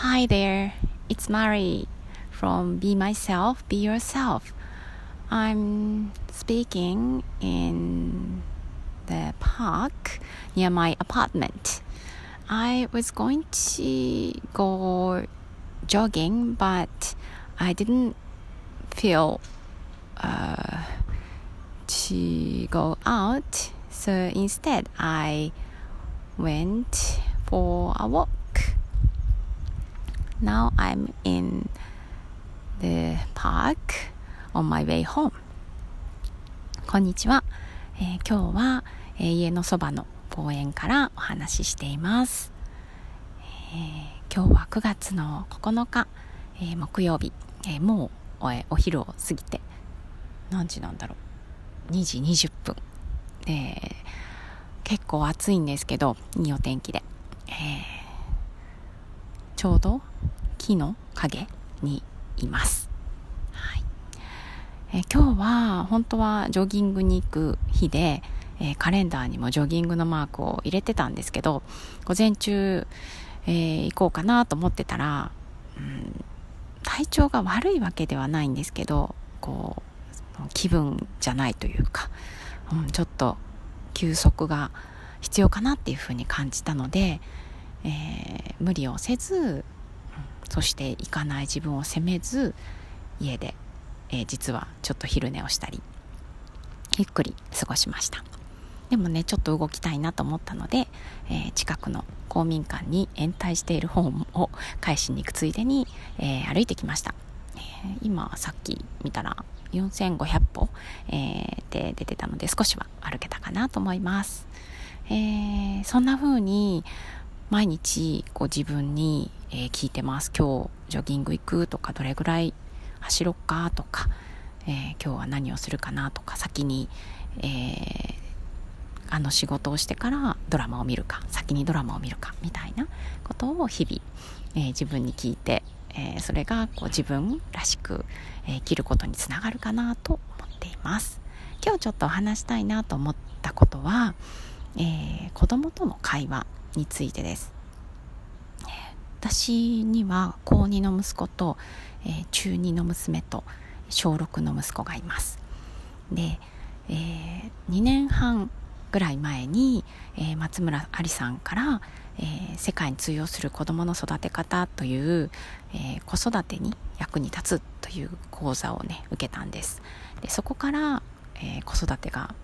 Hi there, it's Mari from Be Myself, Be Yourself. I'm speaking in the park near my apartment. I was going to go jogging, but I didn't feel uh, to go out. So instead, I went for a walk. Now I'm in the park on my way home. こんにちは。えー、今日は、えー、家のそばの公園からお話ししています。えー、今日は9月の9日、え木曜日、えもうお昼を過ぎて何時なんだろう2時20分で結構暑いんですけどいいお天気で、えー、ちょうど木の影にいます、はい。え、今日は本当はジョギングに行く日で、え、カレンダーにもジョギングのマークを入れてたんですけど午前中、えー、行こうかなと思ってたら、うん、体調が悪いわけではないんですけどこう気分じゃないというか、うん、ちょっと休息が必要かなっていうふうに感じたので、えー、無理をせずそして行かない自分を責めず家で、えー、実はちょっと昼寝をしたりゆっくり過ごしました。でもねちょっと動きたいなと思ったので、えー、近くの公民館に延滞している本を返しに行くついでに、えー、歩いてきました、え今さっき見たら4500歩、えで出てたので少しは歩けたかなと思います、えそんな風に毎日こう自分に、えー、聞いてます。今日ジョギング行くとかどれぐらい走ろっかとか、えー、今日は何をするかなとか先に、えー、あの仕事をしてからドラマを見るか先にドラマを見るかみたいなことを日々、え自分に聞いて、えそれがこう自分らしく、え生きることにつながるかなと思っています。今日ちょっとお話したいなと思ったことは、え子供との会話についてです。私には高2の息子と、えー、中2の娘と小6の息子がいます。で、えー、2年半ぐらい前に、えー、松村ありさんから、えー、世界に通用する子どもの育て方という、えー、子育てに役に立つという講座をね受けたんです。でそこから、え子育てが、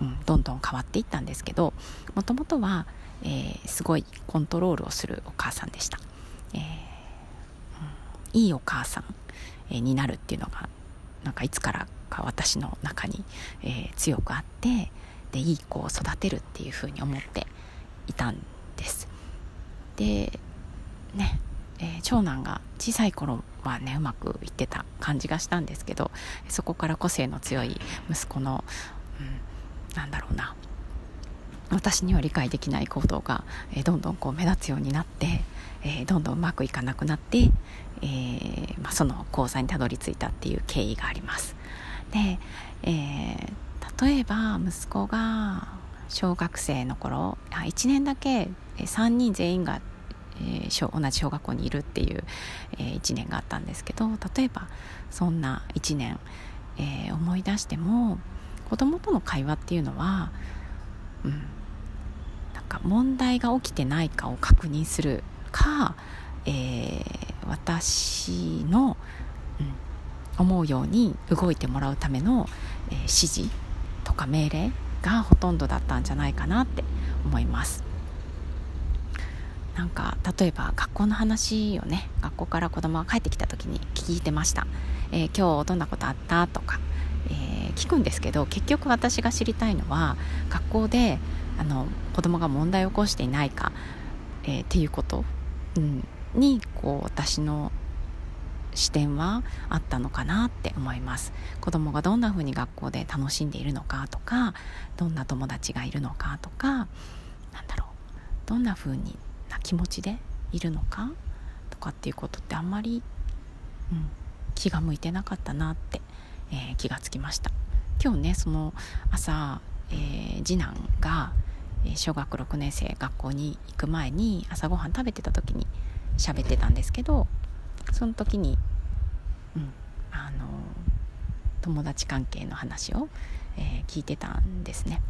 うん、どんどん変わっていったんですけどもともとは、えー、すごいコントロールをするお母さんでした、えーうん、いいお母さん、え、になるっていうのがなんかいつからか私の中に、えー、強くあってでいい子を育てるっていうふうに思っていたんです。でね、えー、長男が小さい頃はねうまくいってた感じがしたんですけどそこから個性の強い息子の、うん、なんだろうな私には理解できない行動が、えー、どんどんこう目立つようになって、えー、どんどんうまくいかなくなって、えー、まあ、その講座にたどり着いたっていう経緯があります。で、え例えば息子が小学生の頃1年だけ3人全員が、え同じ小学校にいるっていう、え1年があったんですけど例えばそんな1年、え思い出しても子供との会話っていうのは、うん、か問題が起きてないかを確認するか、えー、私の、うん、思うように動いてもらうための、えー、指示とか命令がほとんどだったんじゃないかなって思います。なんか例えば学校の話をね学校から子供が帰ってきた時に聞いてました、えー、今日どんなことあったとか、えー、聞くんですけど結局私が知りたいのは学校であの子供が問題を起こしていないか、えー、っていうこと、うん、にこう私の視点はあったのかなって思います。子供がどんな風に学校で楽しんでいるのかとかどんな友達がいるのかとかなんだろうどんな風にな気持ちでいるのかとかっていうことってあんまり、うん、気が向いてなかったなって、えー、気がつきました。今日ねその朝、えー、次男が小学6年生学校に行く前に朝ごはん食べてた時に喋ってたんですけどその時に、うん、あの友達関係の話を、えー、聞いてたんですね。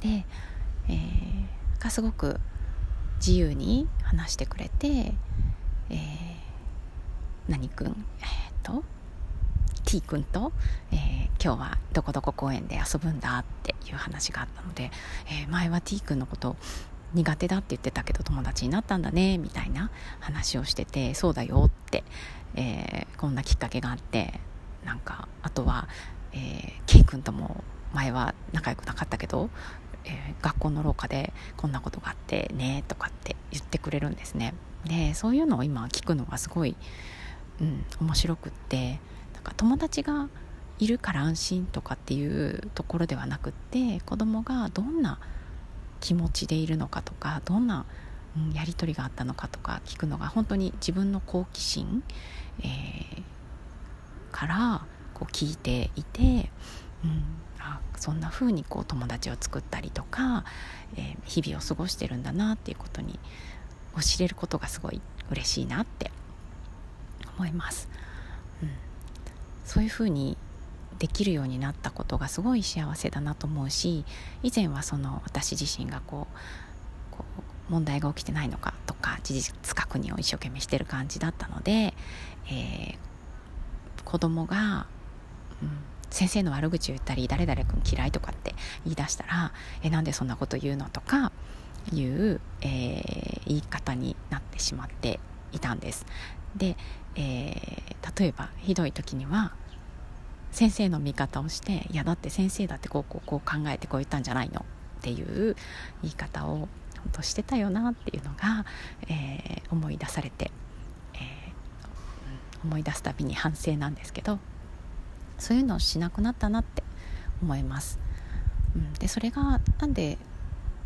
で、えー、がすごく自由に話してくれて、えー、何くんえー、っと T 君と、えー、今日はどこどこ公園で遊ぶんだっていう話があったので、えー、前は T 君のこと苦手だって言ってたけど友達になったんだねみたいな話をしててそうだよって、えー、こんなきっかけがあってなんかあとは、えー、K 君とも前は仲良くなかったけど、えー、学校の廊下でこんなことがあってねとかって言ってくれるんですね。でそういうのを今聞くのがすごい、うん、面白くってか友達がいるから安心とかっていうところではなくって子供がどんな気持ちでいるのかとかどんな、やり取りがあったのかとか聞くのが本当に自分の好奇心、えー、からこう聞いていて、うん、あそんな風にこう友達を作ったりとか、えー、日々を過ごしてるんだなっていうことに知れることがすごい嬉しいなって思います。うんそういうふうにできるようになったことがすごい幸せだなと思うし以前はその私自身がこうこう問題が起きてないのかとか事実確認を一生懸命してる感じだったので、えー、子供が、うん、先生の悪口を言ったり誰々君嫌いとかって言い出したら「えなんでそんなこと言うの?」とかいう、えー、言い方になってしまっていたんです。で、えー、例えばひどい時には先生の味方をしていやだって先生だってこうこうこう考えてこう言ったんじゃないのっていう言い方を本当してたよなっていうのが、えー、思い出されて、えー、思い出すたびに反省なんですけどそういうのをしなくなったなって思います。うん、でそれがなんで、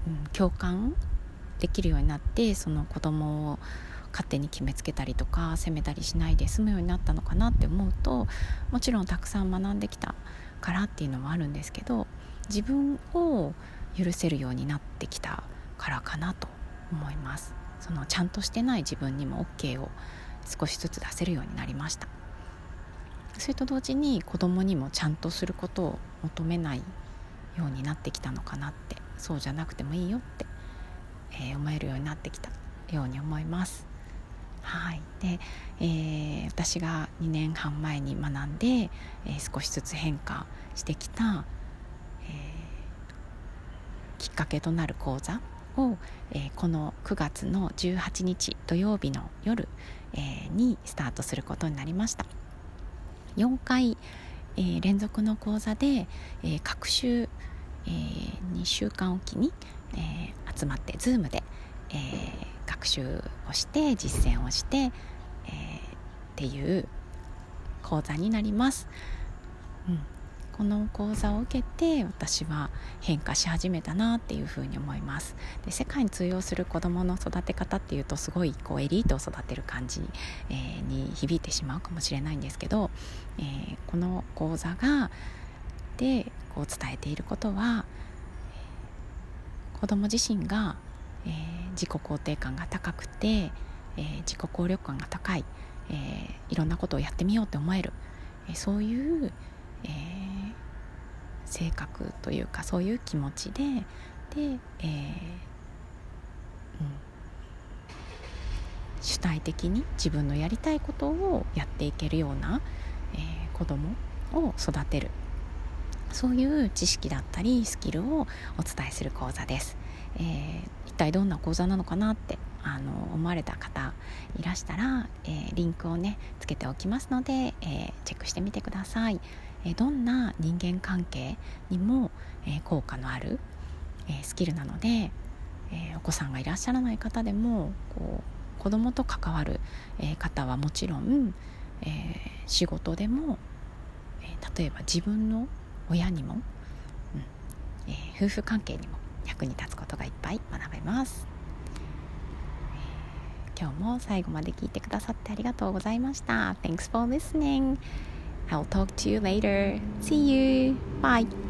うん、共感できるようになってその子供を勝手に決めつけたりとか責めたりしないで済むようになったのかなって思うともちろんたくさん学んできたからっていうのもあるんですけど自分を許せるようになってきたからかなと思います。そのちゃんとしてない自分にも OK を少しずつ出せるようになりました。それと同時に子供にもちゃんとすることを求めないようになってきたのかなってそうじゃなくてもいいよって、えー、思えるようになってきたように思います。でえー、私が2年半前に学んで、えー、少しずつ変化してきた、えー、きっかけとなる講座を、えこの9月の18日土曜日の夜、えにスタートすることになりました。4回、え連続の講座で、え各週、え2週間おきに、え集まって Zoom で、えー学習をして実践をして、えー、っていう講座になります。うんこの講座を受けて私は変化し始めたなっていうふうに思いますで世界に通用する子どもの育て方っていうとすごいこうエリートを育てる感じ、えー、に響いてしまうかもしれないんですけど、えー、この講座がでこう伝えていることは子ども自身がえー、自己肯定感が高くて、えー、自己効力感が高い、えー、いろんなことをやってみようって思える、えそういう、え性格というかそういう気持ちでで、えうん、主体的に自分のやりたいことをやっていけるような、え子供を育てるそういう知識だったりスキルをお伝えする講座です。えー、一体どんな講座なのかなってあの思われた方いらしたら、えー、リンクをねつけておきますので、えー、チェックしてみてください、えどんな人間関係にも、え効果のある、えスキルなので、えお子さんがいらっしゃらない方でもこう子供と関わる、え方はもちろん、え仕事でも、え例えば自分の親にも、うんえ夫婦関係にも役に立つことがいっぱい学べます、今日も最後まで聞いてくださってありがとうございました Thanks for listening I'll talk to you later See you Bye